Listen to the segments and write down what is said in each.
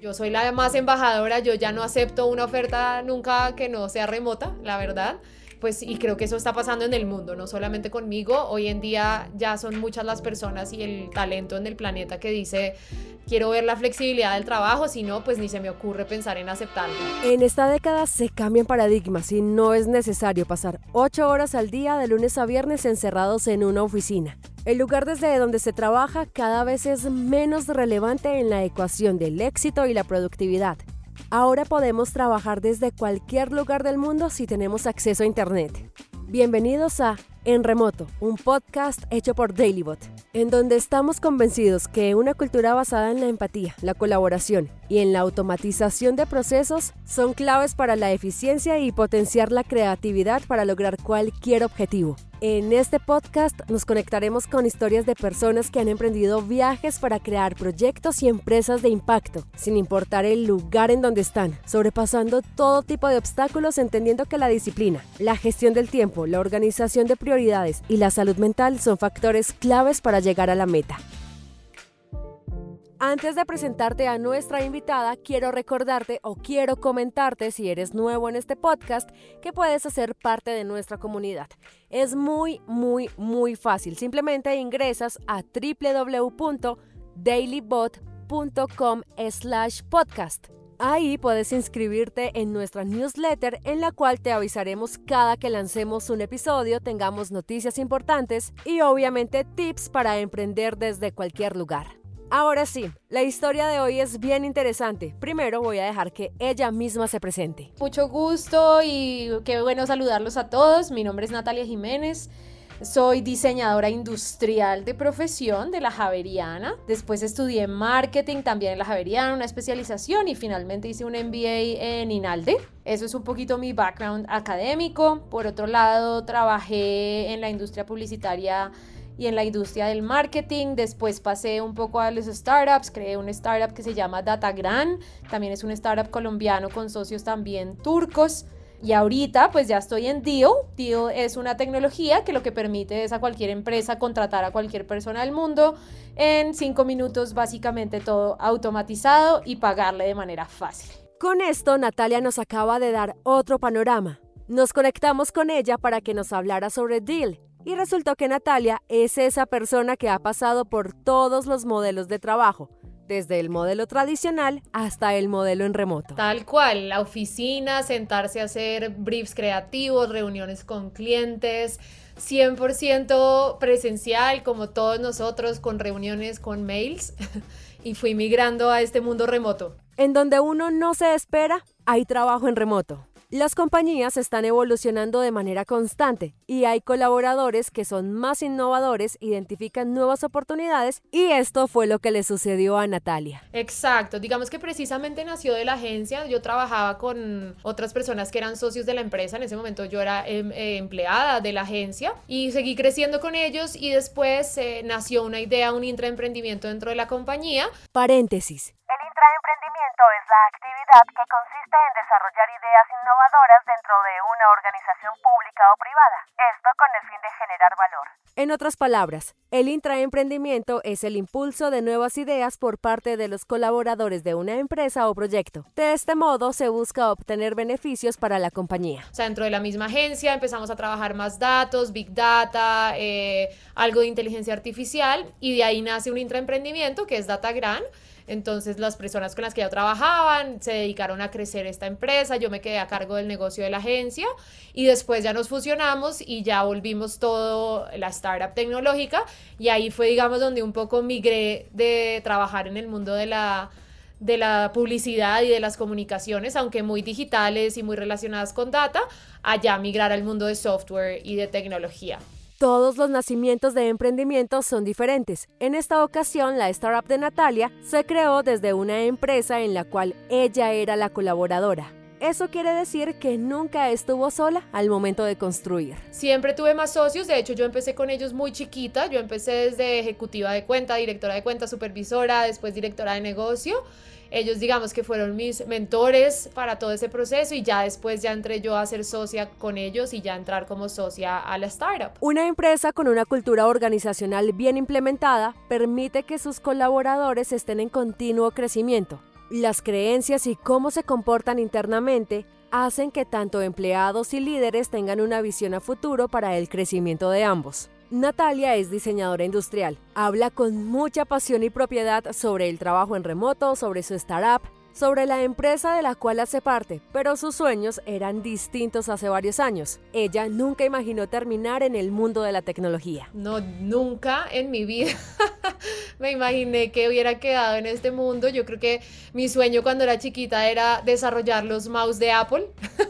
Yo soy la más embajadora, yo ya no acepto una oferta nunca que no sea remota, la verdad pues y creo que eso está pasando en el mundo, no solamente conmigo, hoy en día ya son muchas las personas y el talento en el planeta que dice quiero ver la flexibilidad del trabajo, si no, pues ni se me ocurre pensar en aceptarlo. En esta década se cambian paradigmas y no es necesario pasar ocho horas al día de lunes a viernes encerrados en una oficina. El lugar desde donde se trabaja cada vez es menos relevante en la ecuación del éxito y la productividad. Ahora podemos trabajar desde cualquier lugar del mundo si tenemos acceso a Internet. Bienvenidos a En Remoto, un podcast hecho por Dailybot, en donde estamos convencidos que una cultura basada en la empatía, la colaboración y en la automatización de procesos son claves para la eficiencia y potenciar la creatividad para lograr cualquier objetivo. En este podcast nos conectaremos con historias de personas que han emprendido viajes para crear proyectos y empresas de impacto, sin importar el lugar en donde están, sobrepasando todo tipo de obstáculos entendiendo que la disciplina, la gestión del tiempo, la organización de prioridades y la salud mental son factores claves para llegar a la meta. Antes de presentarte a nuestra invitada, quiero recordarte o quiero comentarte, si eres nuevo en este podcast, que puedes hacer parte de nuestra comunidad. Es muy, muy, muy fácil. Simplemente ingresas a www.dailybot.com slash podcast. Ahí puedes inscribirte en nuestra newsletter en la cual te avisaremos cada que lancemos un episodio, tengamos noticias importantes y obviamente tips para emprender desde cualquier lugar. Ahora sí, la historia de hoy es bien interesante. Primero voy a dejar que ella misma se presente. Mucho gusto y qué bueno saludarlos a todos. Mi nombre es Natalia Jiménez. Soy diseñadora industrial de profesión de la Javeriana. Después estudié marketing también en la Javeriana, una especialización y finalmente hice un MBA en INALDE. Eso es un poquito mi background académico. Por otro lado, trabajé en la industria publicitaria y en la industria del marketing. Después pasé un poco a los startups, creé un startup que se llama Datagran, también es un startup colombiano con socios también turcos. Y ahorita pues ya estoy en Deal. Deal es una tecnología que lo que permite es a cualquier empresa contratar a cualquier persona del mundo en cinco minutos básicamente todo automatizado y pagarle de manera fácil. Con esto Natalia nos acaba de dar otro panorama. Nos conectamos con ella para que nos hablara sobre Deal y resultó que Natalia es esa persona que ha pasado por todos los modelos de trabajo, desde el modelo tradicional hasta el modelo en remoto. Tal cual, la oficina, sentarse a hacer briefs creativos, reuniones con clientes, 100% presencial como todos nosotros con reuniones con mails y fui migrando a este mundo remoto. En donde uno no se espera, hay trabajo en remoto. Las compañías están evolucionando de manera constante y hay colaboradores que son más innovadores, identifican nuevas oportunidades y esto fue lo que le sucedió a Natalia. Exacto, digamos que precisamente nació de la agencia, yo trabajaba con otras personas que eran socios de la empresa, en ese momento yo era em, eh, empleada de la agencia y seguí creciendo con ellos y después eh, nació una idea, un intraemprendimiento dentro de la compañía. Paréntesis. Es la actividad que consiste en desarrollar ideas innovadoras dentro de una organización pública o privada, esto con el fin de generar valor. En otras palabras, el intraemprendimiento es el impulso de nuevas ideas por parte de los colaboradores de una empresa o proyecto. De este modo se busca obtener beneficios para la compañía. O sea, dentro de la misma agencia empezamos a trabajar más datos, big data, eh, algo de inteligencia artificial y de ahí nace un intraemprendimiento que es DataGran entonces las personas con las que yo trabajaban se dedicaron a crecer esta empresa, yo me quedé a cargo del negocio de la agencia y después ya nos fusionamos y ya volvimos todo la startup tecnológica y ahí fue digamos donde un poco migré de trabajar en el mundo de la de la publicidad y de las comunicaciones, aunque muy digitales y muy relacionadas con data, allá migrar al mundo de software y de tecnología. Todos los nacimientos de emprendimientos son diferentes. En esta ocasión, la startup de Natalia se creó desde una empresa en la cual ella era la colaboradora. Eso quiere decir que nunca estuvo sola al momento de construir. Siempre tuve más socios, de hecho yo empecé con ellos muy chiquita, yo empecé desde ejecutiva de cuenta, directora de cuenta, supervisora, después directora de negocio ellos digamos que fueron mis mentores para todo ese proceso y ya después ya entré yo a ser socia con ellos y ya entrar como socia a la startup. Una empresa con una cultura organizacional bien implementada permite que sus colaboradores estén en continuo crecimiento. Las creencias y cómo se comportan internamente hacen que tanto empleados y líderes tengan una visión a futuro para el crecimiento de ambos. Natalia es diseñadora industrial. Habla con mucha pasión y propiedad sobre el trabajo en remoto, sobre su startup, sobre la empresa de la cual hace parte, pero sus sueños eran distintos hace varios años. Ella nunca imaginó terminar en el mundo de la tecnología. No, nunca en mi vida me imaginé que hubiera quedado en este mundo. Yo creo que mi sueño cuando era chiquita era desarrollar los mouse de Apple.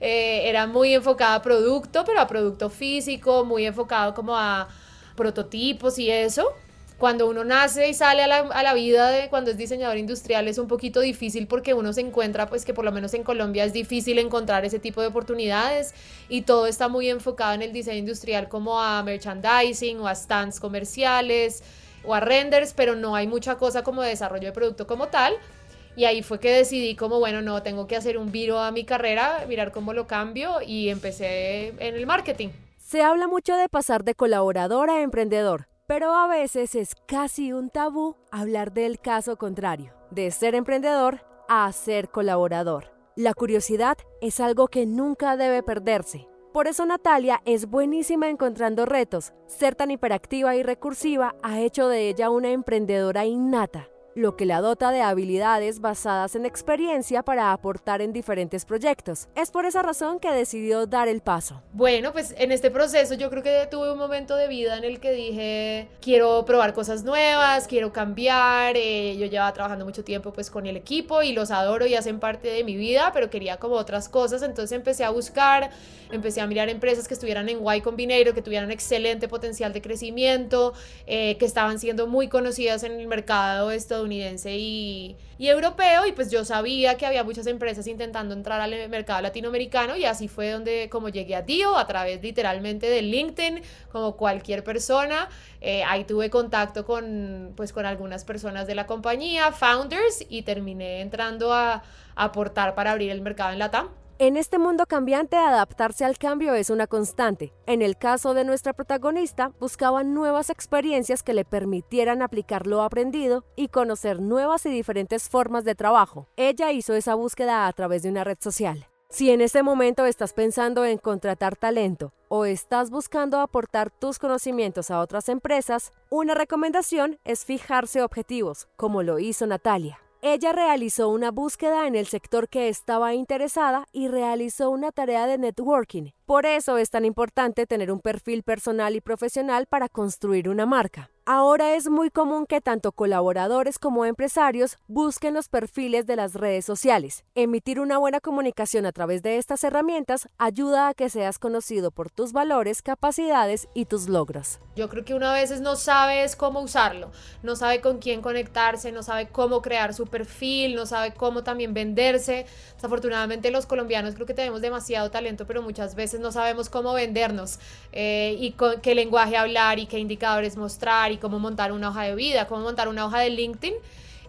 Eh, era muy enfocada a producto, pero a producto físico, muy enfocado como a prototipos y eso cuando uno nace y sale a la, vida de cuando es diseñador industrial es un poquito difícil porque uno se encuentra, pues que por lo menos en Colombia es difícil encontrar ese tipo de oportunidades y todo está muy enfocado en el diseño industrial como a merchandising o a stands comerciales o a renders, pero no hay mucha cosa como desarrollo de producto como tal. Y ahí fue que decidí como, bueno, no, tengo que hacer un viro a mi carrera, mirar cómo lo cambio y empecé en el marketing. Se habla mucho de pasar de colaborador a emprendedor. Pero a veces es casi un tabú hablar del caso contrario, de ser emprendedor a ser colaborador. La curiosidad es algo que nunca debe perderse. Por eso Natalia es buenísima encontrando retos. Ser tan hiperactiva y recursiva ha hecho de ella una emprendedora innata lo que la dota de habilidades basadas en experiencia para aportar en diferentes proyectos. Es por esa razón que decidió dar el paso. Bueno, pues en este proceso yo creo que tuve un momento de vida en el que dije, quiero probar cosas nuevas, quiero cambiar, eh, yo llevaba trabajando mucho tiempo pues con el equipo y los adoro y hacen parte de mi vida, pero quería como otras cosas, entonces empecé a buscar, empecé a mirar empresas que estuvieran en Y Combinator, que tuvieran excelente potencial de crecimiento, eh, que estaban siendo muy conocidas en el mercado estadounidense y, europeo y pues yo sabía que había muchas empresas intentando entrar al mercado latinoamericano y así fue donde como llegué a Dio a través literalmente de LinkedIn como cualquier persona eh, ahí tuve contacto con pues con algunas personas de la compañía founders y terminé entrando a aportar para abrir el mercado en Latam en este mundo cambiante, adaptarse al cambio es una constante. En el caso de nuestra protagonista, buscaba nuevas experiencias que le permitieran aplicar lo aprendido y conocer nuevas y diferentes formas de trabajo. Ella hizo esa búsqueda a través de una red social. Si en este momento estás pensando en contratar talento o estás buscando aportar tus conocimientos a otras empresas, una recomendación es fijarse objetivos, como lo hizo Natalia. Ella realizó una búsqueda en el sector que estaba interesada y realizó una tarea de networking. Por eso es tan importante tener un perfil personal y profesional para construir una marca. Ahora es muy común que tanto colaboradores como empresarios busquen los perfiles de las redes sociales. Emitir una buena comunicación a través de estas herramientas ayuda a que seas conocido por tus valores, capacidades y tus logros. Yo creo que una veces no sabes cómo usarlo, no sabe con quién conectarse, no sabe cómo crear su perfil, no sabe cómo también venderse. Desafortunadamente los colombianos creo que tenemos demasiado talento, pero muchas veces no sabemos cómo vendernos eh, y con qué lenguaje hablar y qué indicadores mostrar y cómo montar una hoja de vida, cómo montar una hoja de LinkedIn.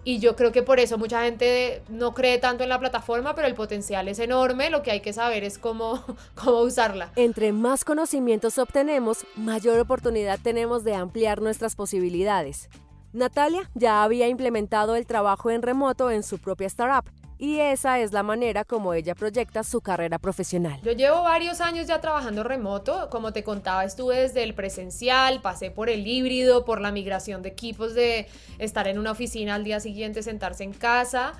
Y yo creo que por eso mucha gente no cree tanto en la plataforma, pero el potencial es enorme. Lo que hay que saber es cómo, cómo usarla. Entre más conocimientos obtenemos, mayor oportunidad tenemos de ampliar nuestras posibilidades. Natalia ya había implementado el trabajo en remoto en su propia startup y esa es la manera como ella proyecta su carrera profesional. Yo llevo varios años ya trabajando remoto, como te contaba, estuve desde el presencial, pasé por el híbrido, por la migración de equipos de estar en una oficina al día siguiente, sentarse en casa.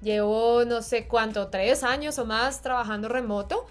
Llevo no sé cuánto, tres años o más trabajando remoto.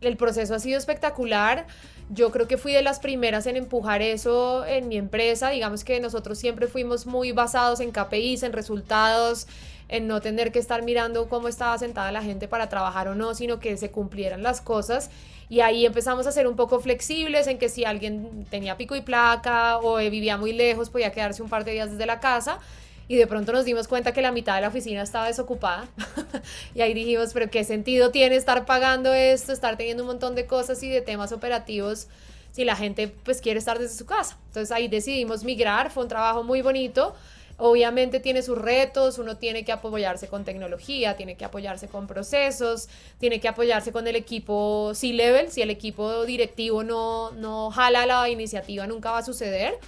El proceso ha sido espectacular. Yo creo que fui de las primeras en empujar eso en mi empresa. Digamos que nosotros siempre fuimos muy basados en KPIs, en resultados, en no tener que estar mirando cómo estaba sentada la gente para trabajar o no, sino que se cumplieran las cosas. Y ahí empezamos a ser un poco flexibles en que si alguien tenía pico y placa o vivía muy lejos, podía quedarse un par de días desde la casa. Y de pronto nos dimos cuenta que la mitad de la oficina estaba desocupada. y ahí dijimos, pero ¿qué sentido tiene estar pagando esto, estar teniendo un montón de cosas y de temas operativos? si la gente pues quiere estar desde su casa. Entonces ahí decidimos migrar, fue un trabajo muy bonito. Obviamente tiene sus retos, uno tiene que apoyarse con tecnología, tiene que apoyarse con procesos, tiene que apoyarse con el equipo C-Level, si el equipo directivo no, no jala la iniciativa nunca va a suceder,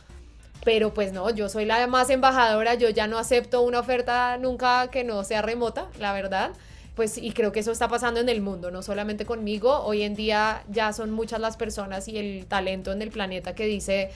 pero pues no, yo soy la más embajadora, yo ya no acepto una oferta nunca que no sea remota, la verdad. Pues y creo que eso está pasando en el mundo, no solamente conmigo. Hoy en día ya son muchas las personas y el talento en el planeta que dice,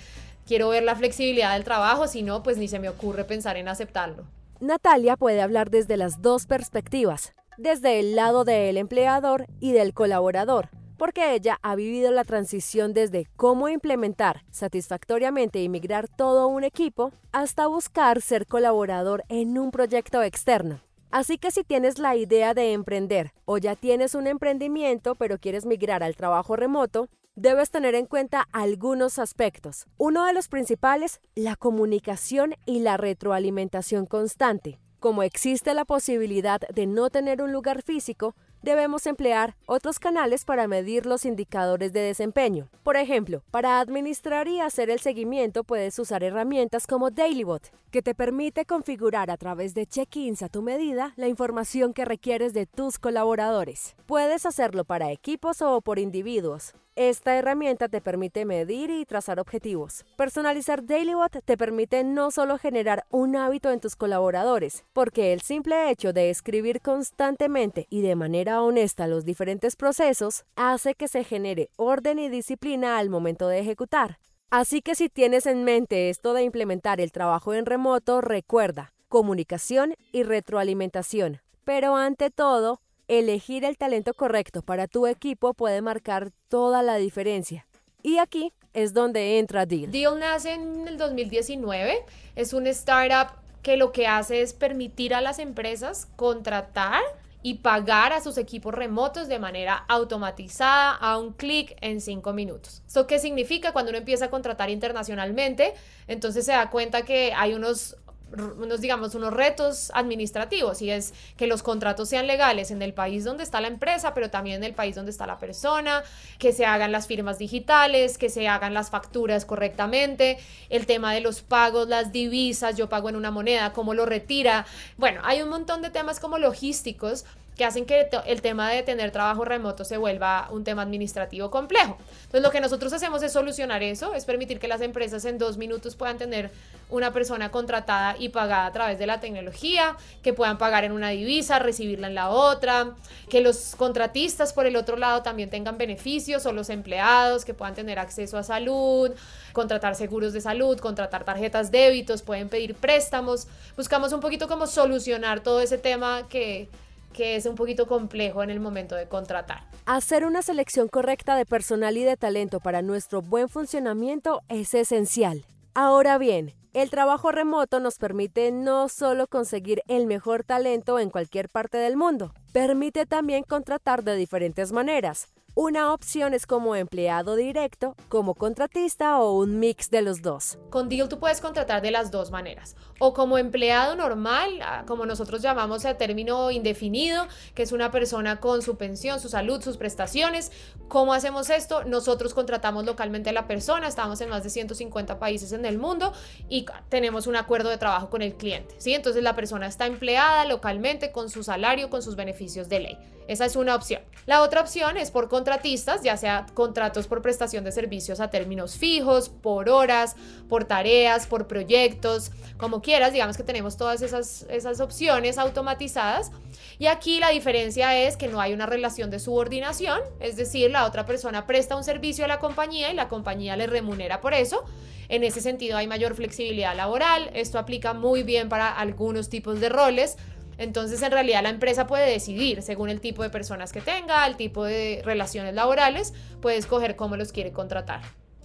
quiero ver la flexibilidad del trabajo, si no, pues ni se me ocurre pensar en aceptarlo. Natalia puede hablar desde las dos perspectivas, desde el lado del empleador y del colaborador, porque ella ha vivido la transición desde cómo implementar satisfactoriamente y migrar todo un equipo hasta buscar ser colaborador en un proyecto externo. Así que si tienes la idea de emprender o ya tienes un emprendimiento pero quieres migrar al trabajo remoto, debes tener en cuenta algunos aspectos. Uno de los principales, la comunicación y la retroalimentación constante. Como existe la posibilidad de no tener un lugar físico, debemos emplear otros canales para medir los indicadores de desempeño. Por ejemplo, para administrar y hacer el seguimiento puedes usar herramientas como Dailybot, que te permite configurar a través de check-ins a tu medida la información que requieres de tus colaboradores. Puedes hacerlo para equipos o por individuos. Esta herramienta te permite medir y trazar objetivos. Personalizar DailyBot te permite no solo generar un hábito en tus colaboradores, porque el simple hecho de escribir constantemente y de manera honesta los diferentes procesos hace que se genere orden y disciplina al momento de ejecutar. Así que si tienes en mente esto de implementar el trabajo en remoto, recuerda comunicación y retroalimentación. Pero ante todo, Elegir el talento correcto para tu equipo puede marcar toda la diferencia. Y aquí es donde entra Deal. Deal nace en el 2019. Es un startup que lo que hace es permitir a las empresas contratar y pagar a sus equipos remotos de manera automatizada a un clic en cinco minutos. ¿Esto qué significa? Cuando uno empieza a contratar internacionalmente, entonces se da cuenta que hay unos unos, digamos, unos retos administrativos y es que los contratos sean legales en el país donde está la empresa, pero también en el país donde está la persona, que se hagan las firmas digitales, que se hagan las facturas correctamente, el tema de los pagos, las divisas, yo pago en una moneda, cómo lo retira. Bueno, hay un montón de temas como logísticos que hacen que el tema de tener trabajo remoto se vuelva un tema administrativo complejo. Entonces, lo que nosotros hacemos es solucionar eso, es permitir que las empresas en dos minutos puedan tener una persona contratada y pagada a través de la tecnología, que puedan pagar en una divisa, recibirla en la otra, que los contratistas por el otro lado también tengan beneficios o los empleados que puedan tener acceso a salud, contratar seguros de salud, contratar tarjetas débitos, pueden pedir préstamos. Buscamos un poquito cómo solucionar todo ese tema que que es un poquito complejo en el momento de contratar. Hacer una selección correcta de personal y de talento para nuestro buen funcionamiento es esencial. Ahora bien, el trabajo remoto nos permite no solo conseguir el mejor talento en cualquier parte del mundo, permite también contratar de diferentes maneras, una opción es como empleado directo, como contratista o un mix de los dos. Con Deal tú puedes contratar de las dos maneras. O como empleado normal, ah, como nosotros llamamos el término indefinido, que es una persona con su pensión, su salud, sus prestaciones. ¿Cómo hacemos esto? Nosotros contratamos localmente a la persona, estamos en más de 150 países en el mundo y tenemos un acuerdo de trabajo con el cliente. ¿sí? Entonces la persona está empleada localmente con su salario, con sus beneficios de ley. Esa es una opción. La otra opción es por contratistas, ya sea contratos por prestación de servicios a términos fijos, por horas, por tareas, por proyectos, como quieras. Digamos que tenemos todas esas, esas opciones automatizadas. Y aquí la diferencia es que no hay una relación de subordinación, es decir, la otra persona presta un servicio a la compañía y la compañía le remunera por eso. En ese sentido hay mayor flexibilidad laboral. Esto aplica muy bien para algunos tipos de roles entonces, en realidad, la empresa puede decidir, según el tipo de personas que tenga, el tipo de relaciones laborales, puede escoger cómo los quiere contratar.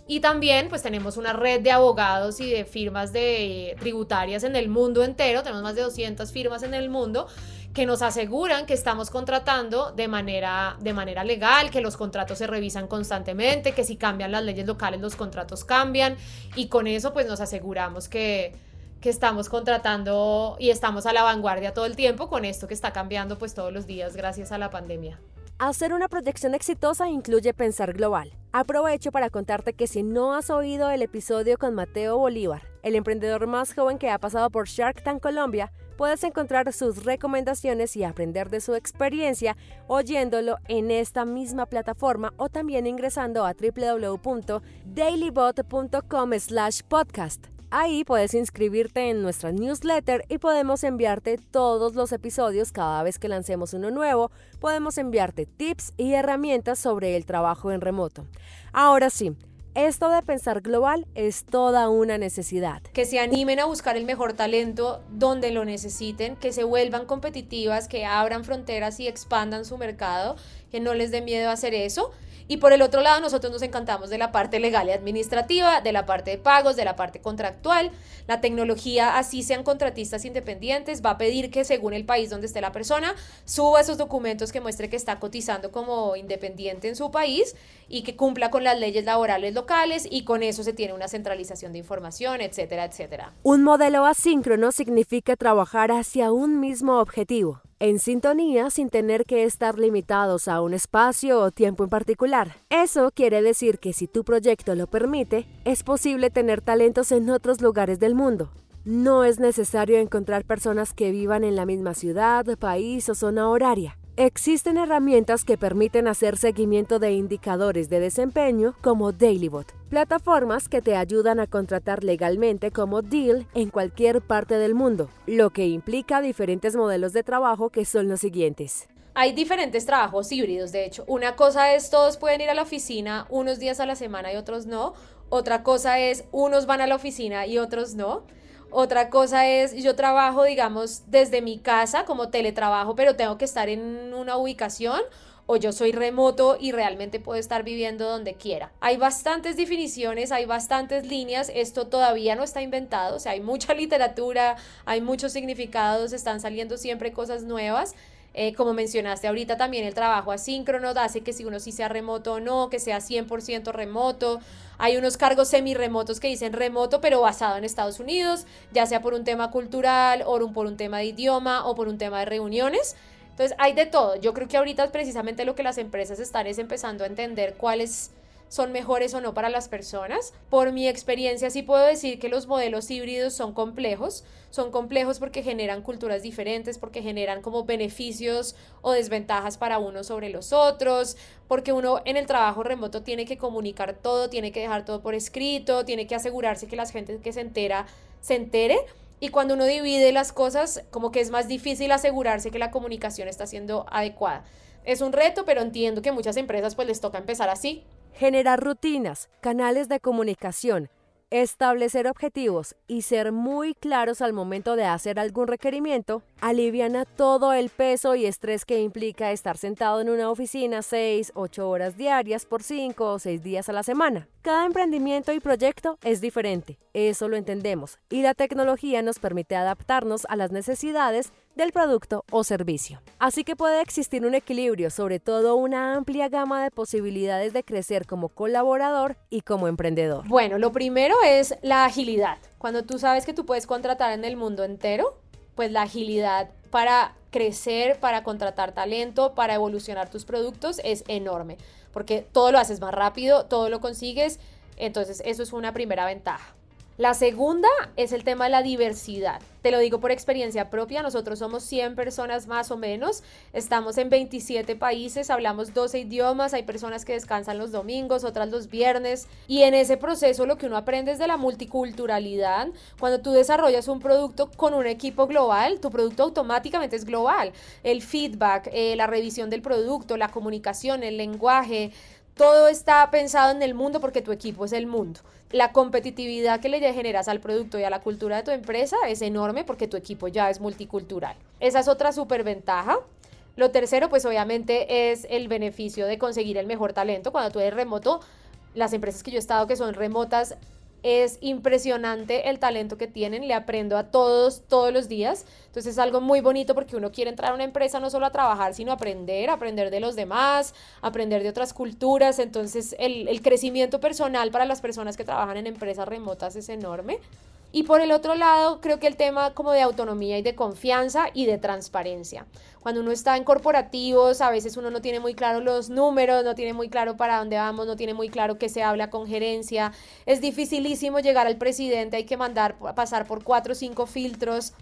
Y también, pues tenemos una red de abogados y de firmas de tributarias en el mundo entero. Tenemos más de 200 firmas en el mundo que nos aseguran que estamos contratando de manera, de manera legal, que los contratos se revisan constantemente, que si cambian las leyes locales, los contratos cambian. Y con eso, pues nos aseguramos que, que estamos contratando y estamos a la vanguardia todo el tiempo con esto que está cambiando pues todos los días gracias a la pandemia. Hacer una proyección exitosa incluye pensar global. Aprovecho para contarte que si no has oído el episodio con Mateo Bolívar, el emprendedor más joven que ha pasado por Shark Tank Colombia, puedes encontrar sus recomendaciones y aprender de su experiencia oyéndolo en esta misma plataforma o también ingresando a www.dailybot.com/podcast. Ahí puedes inscribirte en nuestra newsletter y podemos enviarte todos los episodios cada vez que lancemos uno nuevo. Podemos enviarte tips y herramientas sobre el trabajo en remoto. Ahora sí, esto de pensar global es toda una necesidad. Que se animen a buscar el mejor talento donde lo necesiten, que se vuelvan competitivas, que abran fronteras y expandan su mercado, que no les dé miedo hacer eso y por el otro lado, nosotros nos encantamos de la parte legal y administrativa, de la parte de pagos, de la parte contractual. La tecnología, así sean contratistas independientes, va a pedir que según el país donde esté la persona, suba esos documentos que muestre que está cotizando como independiente en su país y que cumpla con las leyes laborales locales y con eso se tiene una centralización de información, etcétera, etcétera. Un modelo asíncrono significa trabajar hacia un mismo objetivo en sintonía sin tener que estar limitados a un espacio o tiempo en particular. Eso quiere decir que si tu proyecto lo permite, es posible tener talentos en otros lugares del mundo. No es necesario encontrar personas que vivan en la misma ciudad, país o zona horaria. Existen herramientas que permiten hacer seguimiento de indicadores de desempeño como Dailybot, plataformas que te ayudan a contratar legalmente como Deal en cualquier parte del mundo, lo que implica diferentes modelos de trabajo que son los siguientes. Hay diferentes trabajos híbridos, de hecho. Una cosa es todos pueden ir a la oficina unos días a la semana y otros no. Otra cosa es unos van a la oficina y otros no. Otra cosa es, yo trabajo, digamos, desde mi casa como teletrabajo, pero tengo que estar en una ubicación o yo soy remoto y realmente puedo estar viviendo donde quiera. Hay bastantes definiciones, hay bastantes líneas, esto todavía no está inventado, o sea, hay mucha literatura, hay muchos significados, están saliendo siempre cosas nuevas. Eh, como mencionaste ahorita también el trabajo asíncrono hace que si uno sí sea remoto o no, que sea 100% remoto. Hay unos cargos semi-remotos que dicen remoto pero basado en Estados Unidos, ya sea por un tema cultural o por un tema de idioma o por un tema de reuniones. Entonces hay de todo. Yo creo que ahorita precisamente lo que las empresas están es empezando a entender cuáles son mejores o no para las personas. Por mi experiencia sí puedo decir que los modelos híbridos son complejos. Son complejos porque generan culturas diferentes, porque generan como beneficios o desventajas para uno sobre los otros, porque uno en el trabajo remoto tiene que comunicar todo, tiene que dejar todo por escrito, tiene que asegurarse que la gente que se entera se entere. Y cuando uno divide las cosas, como que es más difícil asegurarse que la comunicación está siendo adecuada. Es un reto, pero entiendo que muchas empresas pues les toca empezar así, Generar rutinas, canales de comunicación, establecer objetivos y ser muy claros al momento de hacer algún requerimiento aliviana todo el peso y estrés que implica estar sentado en una oficina 6, 8 horas diarias por 5 o 6 días a la semana. Cada emprendimiento y proyecto es diferente, eso lo entendemos, y la tecnología nos permite adaptarnos a las necesidades del producto o servicio. Así que puede existir un equilibrio, sobre todo una amplia gama de posibilidades de crecer como colaborador y como emprendedor. Bueno, lo primero es la agilidad. Cuando tú sabes que tú puedes contratar en el mundo entero, pues la agilidad para crecer, para contratar talento, para evolucionar tus productos es enorme, porque todo lo haces más rápido, todo lo consigues, entonces eso es una primera ventaja. La segunda es el tema de la diversidad. Te lo digo por experiencia propia, nosotros somos 100 personas más o menos, estamos en 27 países, hablamos 12 idiomas, hay personas que descansan los domingos, otras los viernes, y en ese proceso lo que uno aprende es de la multiculturalidad. Cuando tú desarrollas un producto con un equipo global, tu producto automáticamente es global. El feedback, eh, la revisión del producto, la comunicación, el lenguaje, todo está pensado en el mundo porque tu equipo es el mundo. La competitividad que le generas al producto y a la cultura de tu empresa es enorme porque tu equipo ya es multicultural. Esa es otra súper ventaja. Lo tercero, pues obviamente es el beneficio de conseguir el mejor talento. Cuando tú eres remoto, las empresas que yo he estado que son remotas es impresionante el talento que tienen, le aprendo a todos todos los días. Entonces es algo muy bonito porque uno quiere entrar a una empresa no solo a trabajar, sino aprender, aprender de los demás, aprender de otras culturas. Entonces el, el crecimiento personal para las personas que trabajan en empresas remotas es enorme. Y por el otro lado, creo que el tema como de autonomía y de confianza y de transparencia. Cuando uno está en corporativos, a veces uno no tiene muy claro los números, no tiene muy claro para dónde vamos, no tiene muy claro qué se habla con gerencia. Es dificilísimo llegar al presidente, hay que mandar pasar por cuatro o cinco filtros.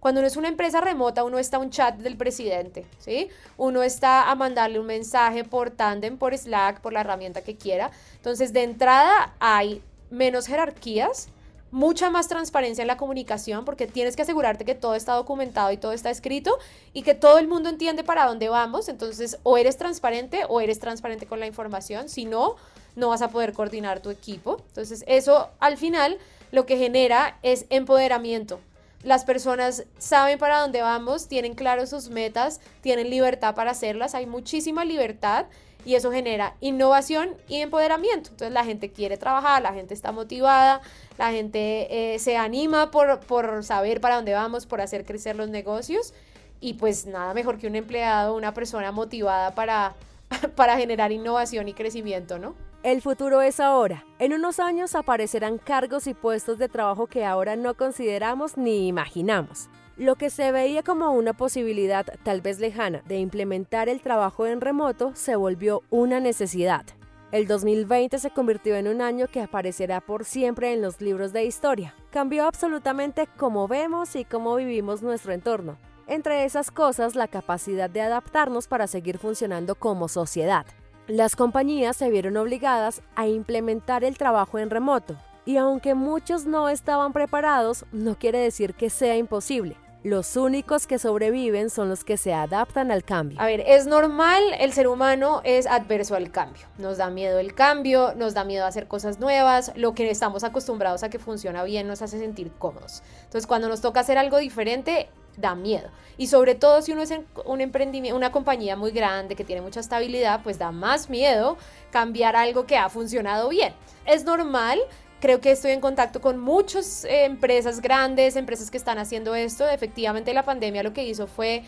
Cuando uno es una empresa remota, uno está a un chat del presidente, ¿sí? Uno está a mandarle un mensaje por Tandem, por Slack, por la herramienta que quiera. Entonces, de entrada hay menos jerarquías, mucha más transparencia en la comunicación porque tienes que asegurarte que todo está documentado y todo está escrito y que todo el mundo entiende para dónde vamos. Entonces, o eres transparente o eres transparente con la información. Si no, no vas a poder coordinar tu equipo. Entonces, eso al final lo que genera es empoderamiento. Las personas saben para dónde vamos, tienen claro sus metas, tienen libertad para hacerlas, hay muchísima libertad y eso genera innovación y empoderamiento. Entonces la gente quiere trabajar, la gente está motivada, la gente eh, se anima por, por saber para dónde vamos, por hacer crecer los negocios y pues nada mejor que un empleado, una persona motivada para, para generar innovación y crecimiento, ¿no? El futuro es ahora. En unos años aparecerán cargos y puestos de trabajo que ahora no consideramos ni imaginamos. Lo que se veía como una posibilidad tal vez lejana de implementar el trabajo en remoto se volvió una necesidad. El 2020 se convirtió en un año que aparecerá por siempre en los libros de historia. Cambió absolutamente cómo vemos y cómo vivimos nuestro entorno. Entre esas cosas, la capacidad de adaptarnos para seguir funcionando como sociedad. Las compañías se vieron obligadas a implementar el trabajo en remoto, y aunque muchos no estaban preparados, no quiere decir que sea imposible. Los únicos que sobreviven son los que se adaptan al cambio. A ver, es normal, el ser humano es adverso al cambio. Nos da miedo el cambio, nos da miedo hacer cosas nuevas, lo que estamos acostumbrados a que funciona bien nos hace sentir cómodos. Entonces, cuando nos toca hacer algo diferente, da miedo. Y sobre todo si uno es un emprendimiento, una compañía muy grande que tiene mucha estabilidad, pues da más miedo cambiar algo que ha funcionado bien. Es normal, creo que estoy en contacto con muchas eh, empresas grandes, empresas que están haciendo esto. Efectivamente la pandemia lo que hizo fue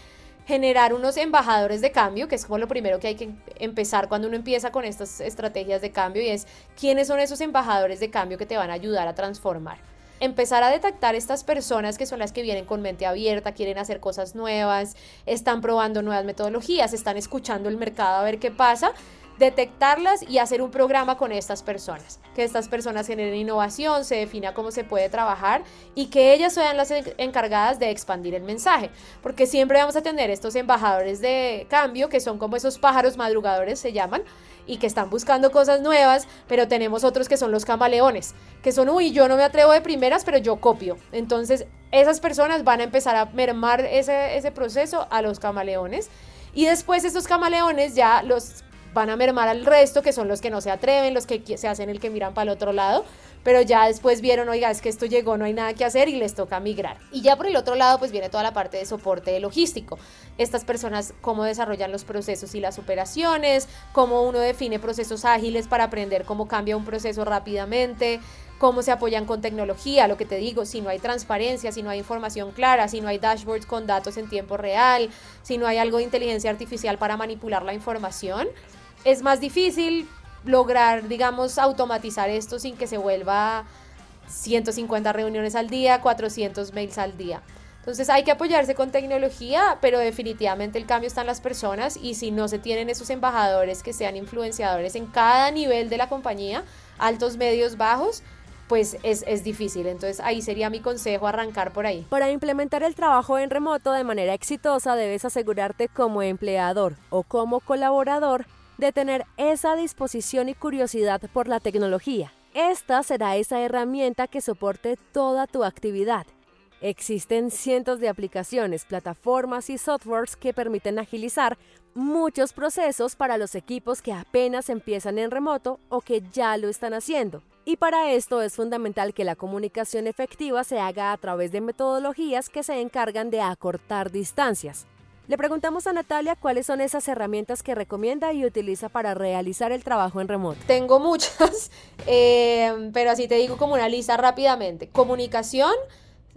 generar unos embajadores de cambio, que es como lo primero que hay que empezar cuando uno empieza con estas estrategias de cambio y es quiénes son esos embajadores de cambio que te van a ayudar a transformar empezar a detectar estas personas que son las que vienen con mente abierta, quieren hacer cosas nuevas, están probando nuevas metodologías, están escuchando el mercado a ver qué pasa, detectarlas y hacer un programa con estas personas, que estas personas generen innovación, se defina cómo se puede trabajar y que ellas sean las encargadas de expandir el mensaje, porque siempre vamos a tener estos embajadores de cambio que son como esos pájaros madrugadores se llaman, y que están buscando cosas nuevas, pero tenemos otros que son los camaleones, que son, uy, yo no me atrevo de primeras, pero yo copio. Entonces, esas personas van a empezar a mermar ese, ese proceso a los camaleones. Y después esos camaleones ya los van a mermar al resto, que son los que no se atreven, los que se hacen el que miran para el otro lado, pero ya después vieron, oiga, es que esto llegó, no hay nada que hacer y les toca migrar. Y ya por el otro lado, pues viene toda la parte de soporte logístico. Estas personas, cómo desarrollan los procesos y las operaciones, cómo uno define procesos ágiles para aprender cómo cambia un proceso rápidamente, cómo se apoyan con tecnología, lo que te digo, si no hay transparencia, si no hay información clara, si no hay dashboards con datos en tiempo real, si no hay algo de inteligencia artificial para manipular la información, es más difícil lograr, digamos, automatizar esto sin que se vuelva 150 reuniones al día, 400 mails al día. Entonces hay que apoyarse con tecnología, pero definitivamente el cambio está en las personas y si no se tienen esos embajadores que sean influenciadores en cada nivel de la compañía, altos, medios, bajos, pues es, es, difícil. Entonces ahí sería mi consejo arrancar por ahí. Para implementar el trabajo en remoto de manera exitosa debes asegurarte como empleador o como colaborador de tener esa disposición y curiosidad por la tecnología. Esta será esa herramienta que soporte toda tu actividad. Existen cientos de aplicaciones, plataformas y softwares que permiten agilizar muchos procesos para los equipos que apenas empiezan en remoto o que ya lo están haciendo. Y para esto es fundamental que la comunicación efectiva se haga a través de metodologías que se encargan de acortar distancias. Le preguntamos a Natalia cuáles son esas herramientas que recomienda y utiliza para realizar el trabajo en remoto. Tengo muchas, eh, pero así te digo como una lista rápidamente. Comunicación,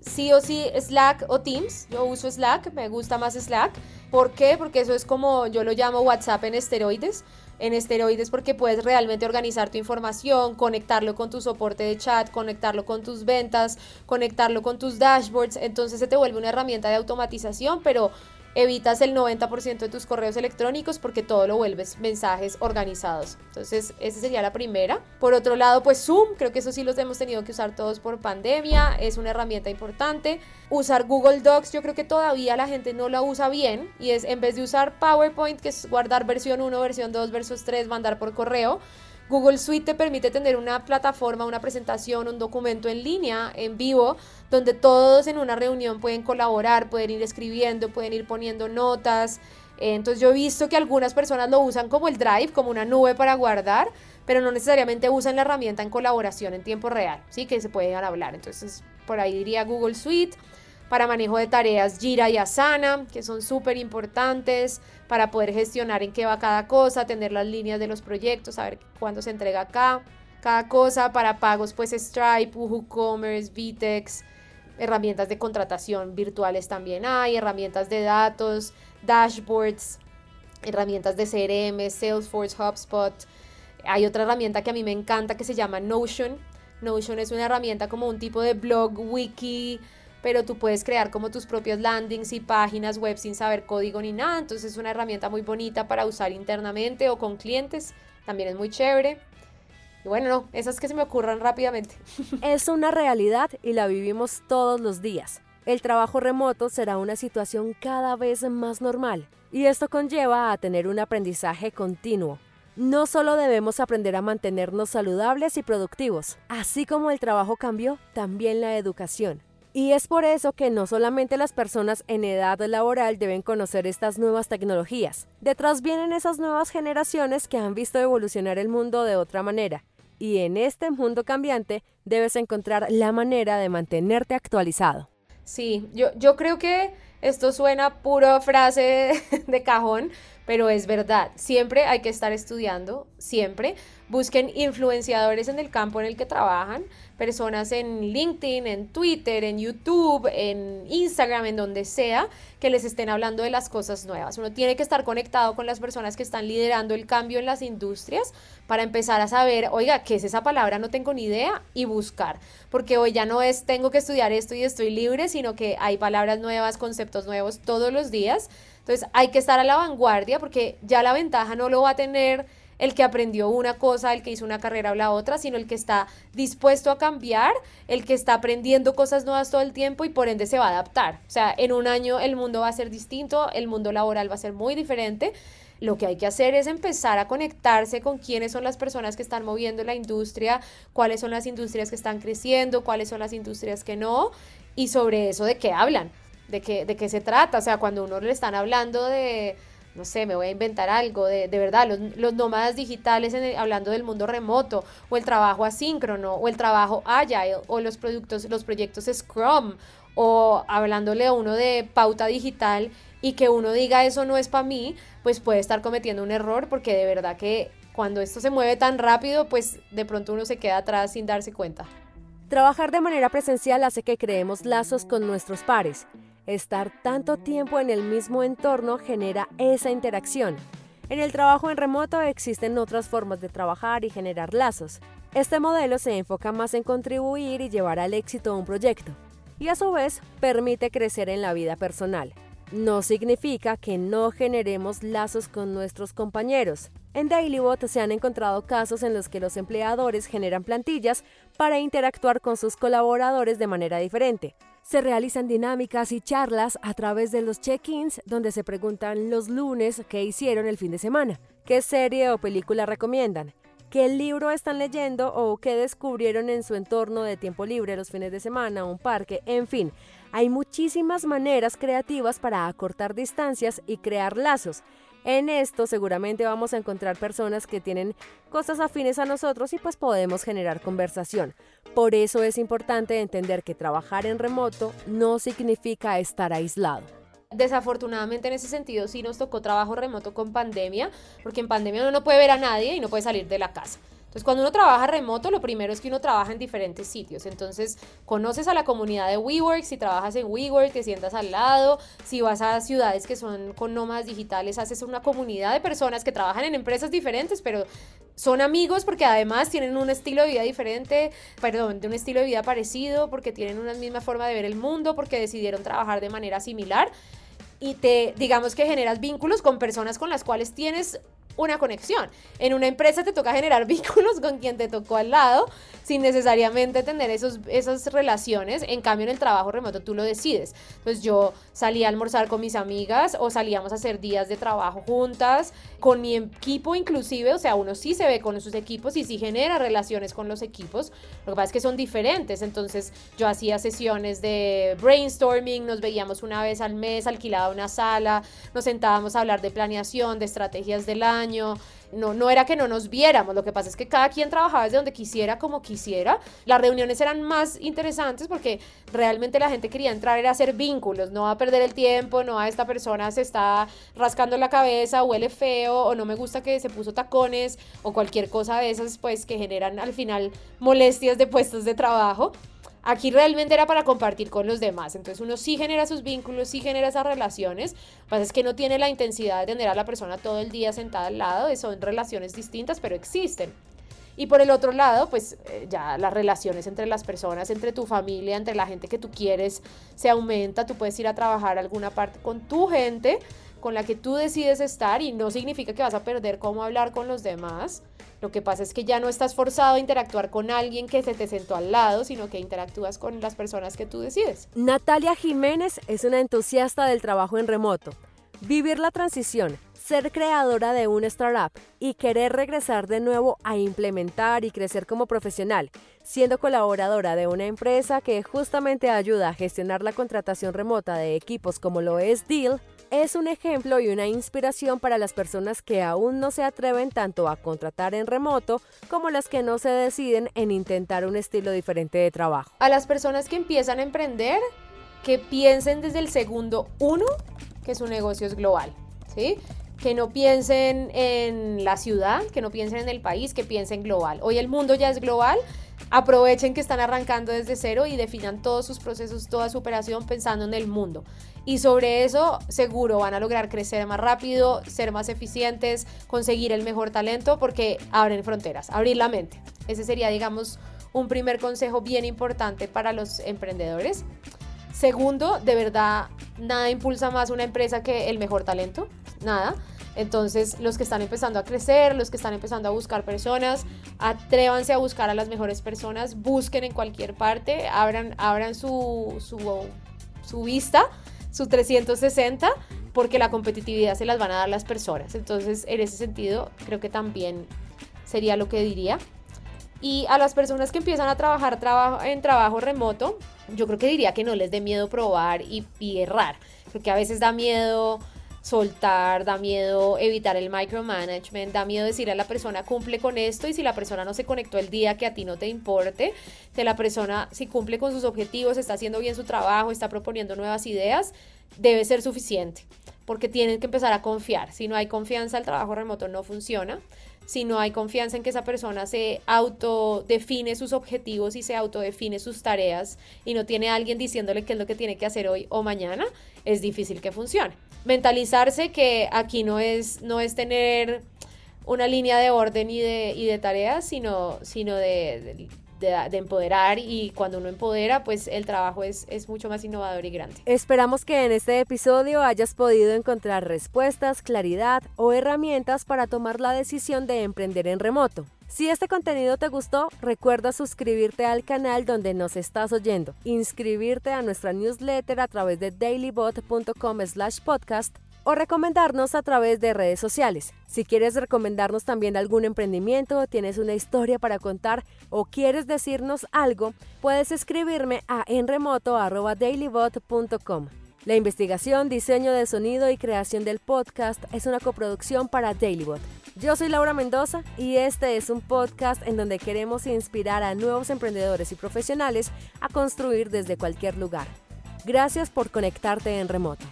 sí o sí Slack o Teams. Yo uso Slack, me gusta más Slack. ¿Por qué? Porque eso es como yo lo llamo WhatsApp en esteroides. En esteroides porque puedes realmente organizar tu información, conectarlo con tu soporte de chat, conectarlo con tus ventas, conectarlo con tus dashboards. Entonces se te vuelve una herramienta de automatización, pero evitas el 90% de tus correos electrónicos porque todo lo vuelves mensajes organizados. Entonces, esa sería la primera. Por otro lado, pues Zoom, creo que eso sí los hemos tenido que usar todos por pandemia, es una herramienta importante. Usar Google Docs, yo creo que todavía la gente no la usa bien y es en vez de usar PowerPoint, que es guardar versión 1, versión 2, versión 3, mandar por correo, Google Suite te permite tener una plataforma, una presentación, un documento en línea, en vivo, donde todos en una reunión pueden colaborar, pueden ir escribiendo, pueden ir poniendo notas. Entonces yo he visto que algunas personas lo usan como el Drive, como una nube para guardar, pero no necesariamente usan la herramienta en colaboración en tiempo real, sí que se pueden hablar. Entonces por ahí diría Google Suite para manejo de tareas Jira y Asana, que son súper importantes para poder gestionar en qué va cada cosa, tener las líneas de los proyectos, saber cuándo se entrega acá, cada cosa, para pagos pues Stripe, WooCommerce, Vitex, herramientas de contratación virtuales también hay, herramientas de datos, dashboards, herramientas de CRM, Salesforce, HubSpot. Hay otra herramienta que a mí me encanta que se llama Notion. Notion es una herramienta como un tipo de blog, wiki, pero tú puedes crear como tus propios landings y páginas web sin saber código ni nada. Entonces es una herramienta muy bonita para usar internamente o con clientes. También es muy chévere. Y bueno, no, esas que se me ocurran rápidamente. Es una realidad y la vivimos todos los días. El trabajo remoto será una situación cada vez más normal y esto conlleva a tener un aprendizaje continuo. No solo debemos aprender a mantenernos saludables y productivos, así como el trabajo cambió, también la educación. Y es por eso que no solamente las personas en edad laboral deben conocer estas nuevas tecnologías. Detrás vienen esas nuevas generaciones que han visto evolucionar el mundo de otra manera. Y en este mundo cambiante debes encontrar la manera de mantenerte actualizado. Sí, yo, yo creo que esto suena puro frase de cajón, pero es verdad. Siempre hay que estar estudiando, siempre. Busquen influenciadores en el campo en el que trabajan personas en LinkedIn, en Twitter, en YouTube, en Instagram, en donde sea, que les estén hablando de las cosas nuevas. Uno tiene que estar conectado con las personas que están liderando el cambio en las industrias para empezar a saber, oiga, ¿qué es esa palabra? No tengo ni idea y buscar. Porque hoy ya no es tengo que estudiar esto y estoy libre, sino que hay palabras nuevas, conceptos nuevos todos los días. Entonces hay que estar a la vanguardia porque ya la ventaja no lo va a tener el que aprendió una cosa, el que hizo una carrera o la otra, sino el que está dispuesto a cambiar, el que está aprendiendo cosas nuevas todo el tiempo y por ende se va a adaptar. O sea, en un año el mundo va a ser distinto, el mundo laboral va a ser muy diferente. Lo que hay que hacer es empezar a conectarse con quiénes son las personas que están moviendo la industria, cuáles son las industrias que están creciendo, cuáles son las industrias que no, y sobre eso de qué hablan, de qué, de qué se trata. O sea, cuando uno le están hablando de no sé, me voy a inventar algo, de, de verdad, los, los, nómadas digitales hablando del mundo remoto, o el trabajo asíncrono, o el trabajo agile, o los productos, los proyectos Scrum, o hablándole a uno de pauta digital y que uno diga eso no es para mí, pues puede estar cometiendo un error porque de verdad que cuando esto se mueve tan rápido, pues de pronto uno se queda atrás sin darse cuenta. Trabajar de manera presencial hace que creemos lazos con nuestros pares Estar tanto tiempo en el mismo entorno genera esa interacción. En el trabajo en remoto existen otras formas de trabajar y generar lazos. Este modelo se enfoca más en contribuir y llevar al éxito un proyecto, y a su vez permite crecer en la vida personal. No significa que no generemos lazos con nuestros compañeros. En Dailybot se han encontrado casos en los que los empleadores generan plantillas para interactuar con sus colaboradores de manera diferente, se realizan dinámicas y charlas a través de los check-ins donde se preguntan los lunes qué hicieron el fin de semana, qué serie o película recomiendan, qué libro están leyendo o qué descubrieron en su entorno de tiempo libre los fines de semana, un parque, en fin. Hay muchísimas maneras creativas para acortar distancias y crear lazos en esto seguramente vamos a encontrar personas que tienen cosas afines a nosotros y pues podemos generar conversación. Por eso es importante entender que trabajar en remoto no significa estar aislado. Desafortunadamente en ese sentido sí nos tocó trabajo remoto con pandemia, porque en pandemia uno no puede ver a nadie y no puede salir de la casa. Entonces, cuando uno trabaja remoto, lo primero es que uno trabaja en diferentes sitios. Entonces, conoces a la comunidad de WeWork, si trabajas en WeWork, te sientas al lado, si vas a ciudades que son con nómadas digitales, haces una comunidad de personas que trabajan en empresas diferentes, pero son amigos porque además tienen un estilo de vida diferente, perdón, de un estilo de vida parecido, porque tienen una misma forma de ver el mundo, porque decidieron trabajar de manera similar y te digamos que generas vínculos con personas con las cuales tienes una conexión. En una empresa te toca generar vínculos con quien te tocó al lado sin necesariamente tener esos, esas relaciones. En cambio, en el trabajo remoto tú lo decides. Entonces yo salía a almorzar con mis amigas o salíamos a hacer días de trabajo juntas, con mi equipo inclusive, o sea, uno sí se ve con sus equipos y sí genera relaciones con los equipos. Lo que pasa es que son diferentes. Entonces yo hacía sesiones de brainstorming, nos veíamos una vez al mes, alquilaba una sala, nos sentábamos a hablar de planeación, de estrategias del año. No, no era que no nos viéramos, lo que pasa es que cada quien trabajaba desde donde quisiera, como quisiera. Las reuniones eran más interesantes porque realmente la gente quería entrar, era hacer vínculos, no a perder el tiempo, no a esta persona se está rascando la cabeza, huele feo, o no me gusta que se puso tacones, o cualquier cosa de esas, pues que generan al final molestias de puestos de trabajo. Aquí realmente era para compartir con los demás. Entonces uno sí genera sus vínculos, sí genera esas relaciones. Lo pasa es que no tiene la intensidad de tener a la persona todo el día sentada al lado. Son relaciones distintas, pero existen. Y por el otro lado, pues eh, ya las relaciones entre las personas, entre tu familia, entre la gente que tú quieres, se aumenta. Tú puedes ir a trabajar alguna parte con tu gente, con la que tú decides estar y no significa que vas a perder cómo hablar con los demás. Lo que pasa es que ya no estás forzado a interactuar con alguien que se te sentó al lado, sino que interactúas con las personas que tú decides. Natalia Jiménez es una entusiasta del trabajo en remoto. Vivir la transición, ser creadora de una startup y querer regresar de nuevo a implementar y crecer como profesional, siendo colaboradora de una empresa que justamente ayuda a gestionar la contratación remota de equipos como lo es Deal, es un ejemplo y una inspiración para las personas que aún no se atreven tanto a contratar en remoto como las que no se deciden en intentar un estilo diferente de trabajo. A las personas que empiezan a emprender, que piensen desde el segundo uno que su negocio es global, ¿sí? Que no piensen en la ciudad, que no piensen en el país, que piensen global. Hoy el mundo ya es global, aprovechen que están arrancando desde cero y definan todos sus procesos, toda su operación pensando en el mundo. Y sobre eso seguro van a lograr crecer más rápido, ser más eficientes, conseguir el mejor talento porque abren fronteras, abrir la mente. Ese sería, digamos, un primer consejo bien importante para los emprendedores. Segundo, de verdad, nada impulsa más una empresa que el mejor talento, nada. Entonces, los que están empezando a crecer, los que están empezando a buscar personas, atrévanse a buscar a las mejores personas, busquen en cualquier parte, abran, abran su, su, vista, su 360, porque la competitividad se las van a dar las personas. Entonces, en ese sentido, creo que también sería lo que diría. Y a las personas que empiezan a trabajar en trabajo remoto, yo creo que diría que no les dé miedo probar y, y errar. Porque a veces da miedo soltar, da miedo evitar el micromanagement, da miedo decir a la persona cumple con esto y si la persona no se conectó el día que a ti no te importe, que la persona si cumple con sus objetivos, está haciendo bien su trabajo, está proponiendo nuevas ideas, debe ser suficiente, porque tienen que empezar a confiar. Si no hay confianza, el trabajo remoto no funciona. Si no hay confianza en que esa persona se autodefine sus objetivos y se autodefine sus tareas y no tiene alguien diciéndole qué es lo que tiene que hacer hoy o mañana, es difícil que funcione. Mentalizarse que aquí no es, no es tener una línea de orden y de, y de tareas, sino, sino de, de, empoderar y cuando uno empodera, pues el trabajo es, es mucho más innovador y grande. Esperamos que en este episodio hayas podido encontrar respuestas, claridad o herramientas para tomar la decisión de emprender en remoto. Si este contenido te gustó, recuerda suscribirte al canal donde nos estás oyendo, inscribirte a nuestra newsletter a través de dailybot.com slash podcast o recomendarnos a través de redes sociales. Si quieres recomendarnos también algún emprendimiento, tienes una historia para contar o quieres decirnos algo, puedes escribirme a enremoto.dailybot.com. La investigación, diseño de sonido y creación del podcast es una coproducción para Dailybot. Yo soy Laura Mendoza y este es un podcast en donde queremos inspirar a nuevos emprendedores y profesionales a construir desde cualquier lugar. Gracias por conectarte en remoto.